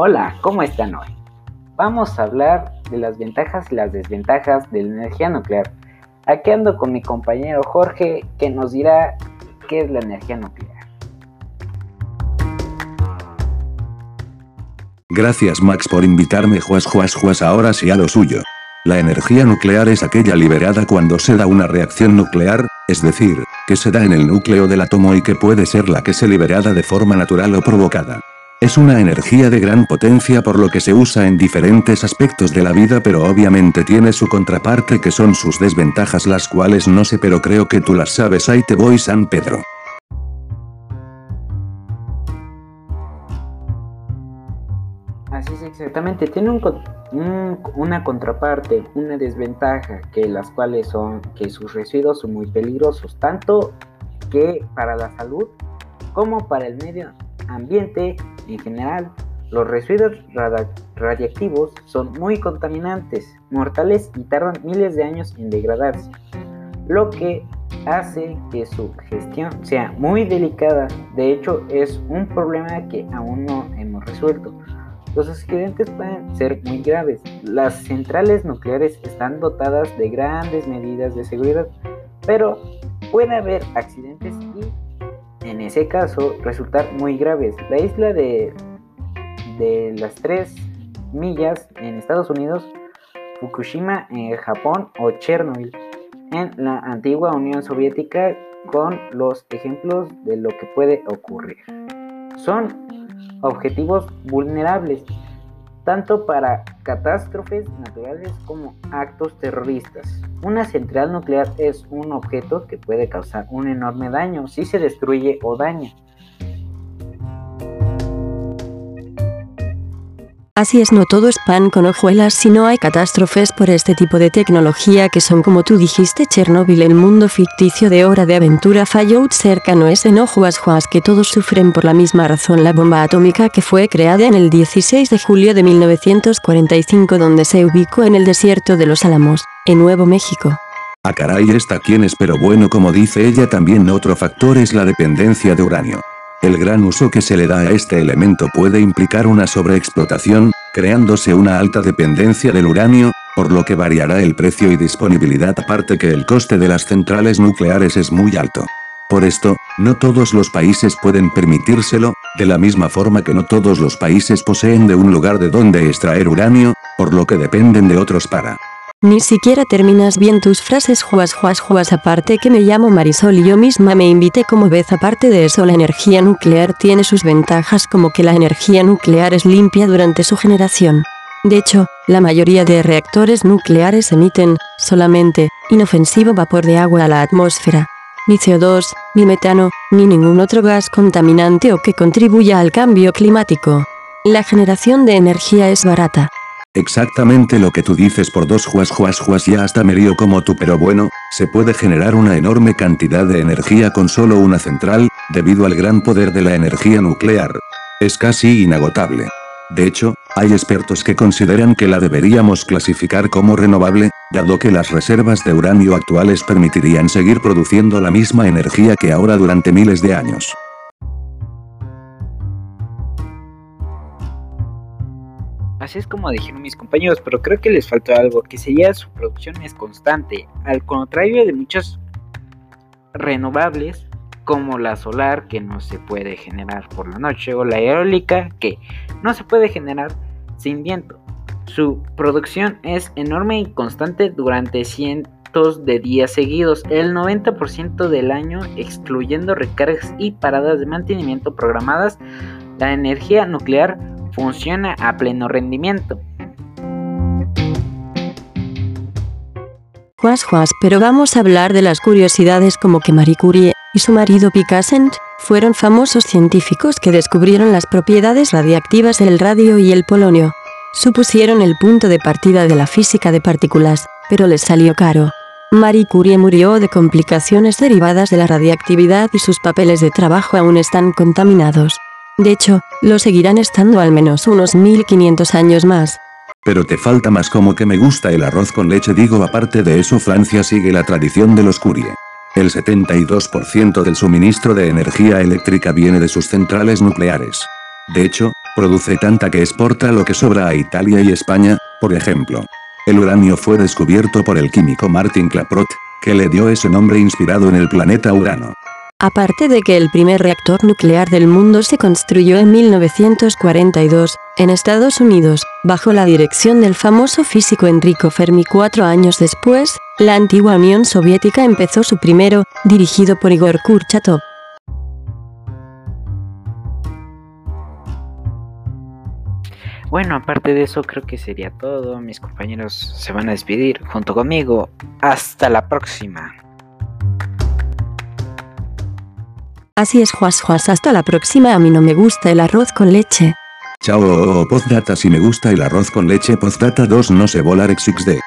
Hola, ¿cómo están hoy? Vamos a hablar de las ventajas y las desventajas de la energía nuclear. Aquí ando con mi compañero Jorge que nos dirá qué es la energía nuclear. Gracias Max por invitarme Juas Juas Juas ahora sí a lo suyo. La energía nuclear es aquella liberada cuando se da una reacción nuclear, es decir, que se da en el núcleo del átomo y que puede ser la que se liberada de forma natural o provocada. Es una energía de gran potencia por lo que se usa en diferentes aspectos de la vida pero obviamente tiene su contraparte que son sus desventajas las cuales no sé pero creo que tú las sabes. Ahí te voy San Pedro. Así es exactamente, tiene un, una contraparte, una desventaja, que las cuales son que sus residuos son muy peligrosos, tanto que para la salud como para el medio ambiente en general. Los residuos radiactivos son muy contaminantes, mortales y tardan miles de años en degradarse, lo que hace que su gestión sea muy delicada. De hecho, es un problema que aún no hemos resuelto. Los accidentes pueden ser muy graves. Las centrales nucleares están dotadas de grandes medidas de seguridad, pero puede haber accidentes en ese caso, resultar muy graves. La isla de, de las tres millas en Estados Unidos, Fukushima en Japón o Chernobyl en la antigua Unión Soviética con los ejemplos de lo que puede ocurrir. Son objetivos vulnerables, tanto para catástrofes naturales como actos terroristas. Una central nuclear es un objeto que puede causar un enorme daño si se destruye o daña. Así es, no todo es pan con hojuelas, si no hay catástrofes por este tipo de tecnología que son como tú dijiste Chernobyl, el mundo ficticio de hora de aventura Fallout cercano es en Ojuas Juas que todos sufren por la misma razón la bomba atómica que fue creada en el 16 de julio de 1945 donde se ubicó en el desierto de los Álamos, en Nuevo México. Ah caray esta quién es pero bueno como dice ella también otro factor es la dependencia de uranio. El gran uso que se le da a este elemento puede implicar una sobreexplotación, creándose una alta dependencia del uranio, por lo que variará el precio y disponibilidad aparte que el coste de las centrales nucleares es muy alto. Por esto, no todos los países pueden permitírselo, de la misma forma que no todos los países poseen de un lugar de donde extraer uranio, por lo que dependen de otros para ni siquiera terminas bien tus frases juas juas juas aparte que me llamo Marisol y yo misma me invité como vez aparte de eso la energía nuclear tiene sus ventajas como que la energía nuclear es limpia durante su generación. De hecho, la mayoría de reactores nucleares emiten, solamente, inofensivo vapor de agua a la atmósfera. Ni CO2, ni metano, ni ningún otro gas contaminante o que contribuya al cambio climático. La generación de energía es barata. Exactamente lo que tú dices por dos juas juas juas ya hasta me río como tú pero bueno, se puede generar una enorme cantidad de energía con solo una central, debido al gran poder de la energía nuclear. Es casi inagotable. De hecho, hay expertos que consideran que la deberíamos clasificar como renovable, dado que las reservas de uranio actuales permitirían seguir produciendo la misma energía que ahora durante miles de años. Así es como dijeron mis compañeros, pero creo que les faltó algo, que sería su producción es constante, al contrario de muchas renovables como la solar que no se puede generar por la noche o la eólica que no se puede generar sin viento. Su producción es enorme y constante durante cientos de días seguidos, el 90% del año excluyendo recargas y paradas de mantenimiento programadas. La energía nuclear funciona a pleno rendimiento. Juas Juas, pero vamos a hablar de las curiosidades como que Marie Curie y su marido Picassent fueron famosos científicos que descubrieron las propiedades radiactivas del radio y el polonio. Supusieron el punto de partida de la física de partículas, pero les salió caro. Marie Curie murió de complicaciones derivadas de la radiactividad y sus papeles de trabajo aún están contaminados. De hecho, lo seguirán estando al menos unos 1500 años más. Pero te falta más como que me gusta el arroz con leche digo aparte de eso Francia sigue la tradición de los Curie. El 72% del suministro de energía eléctrica viene de sus centrales nucleares. De hecho, Produce tanta que exporta lo que sobra a Italia y España, por ejemplo. El uranio fue descubierto por el químico Martin Klaproth, que le dio ese nombre inspirado en el planeta Urano. Aparte de que el primer reactor nuclear del mundo se construyó en 1942, en Estados Unidos, bajo la dirección del famoso físico Enrico Fermi cuatro años después, la antigua Unión Soviética empezó su primero, dirigido por Igor Kurchatov. Bueno, aparte de eso creo que sería todo. Mis compañeros se van a despedir junto conmigo. Hasta la próxima. Así es, Juas Juas, hasta la próxima. A mí no me gusta el arroz con leche. Chao, postdata si me gusta el arroz con leche, postdata 2 no se volar XXD.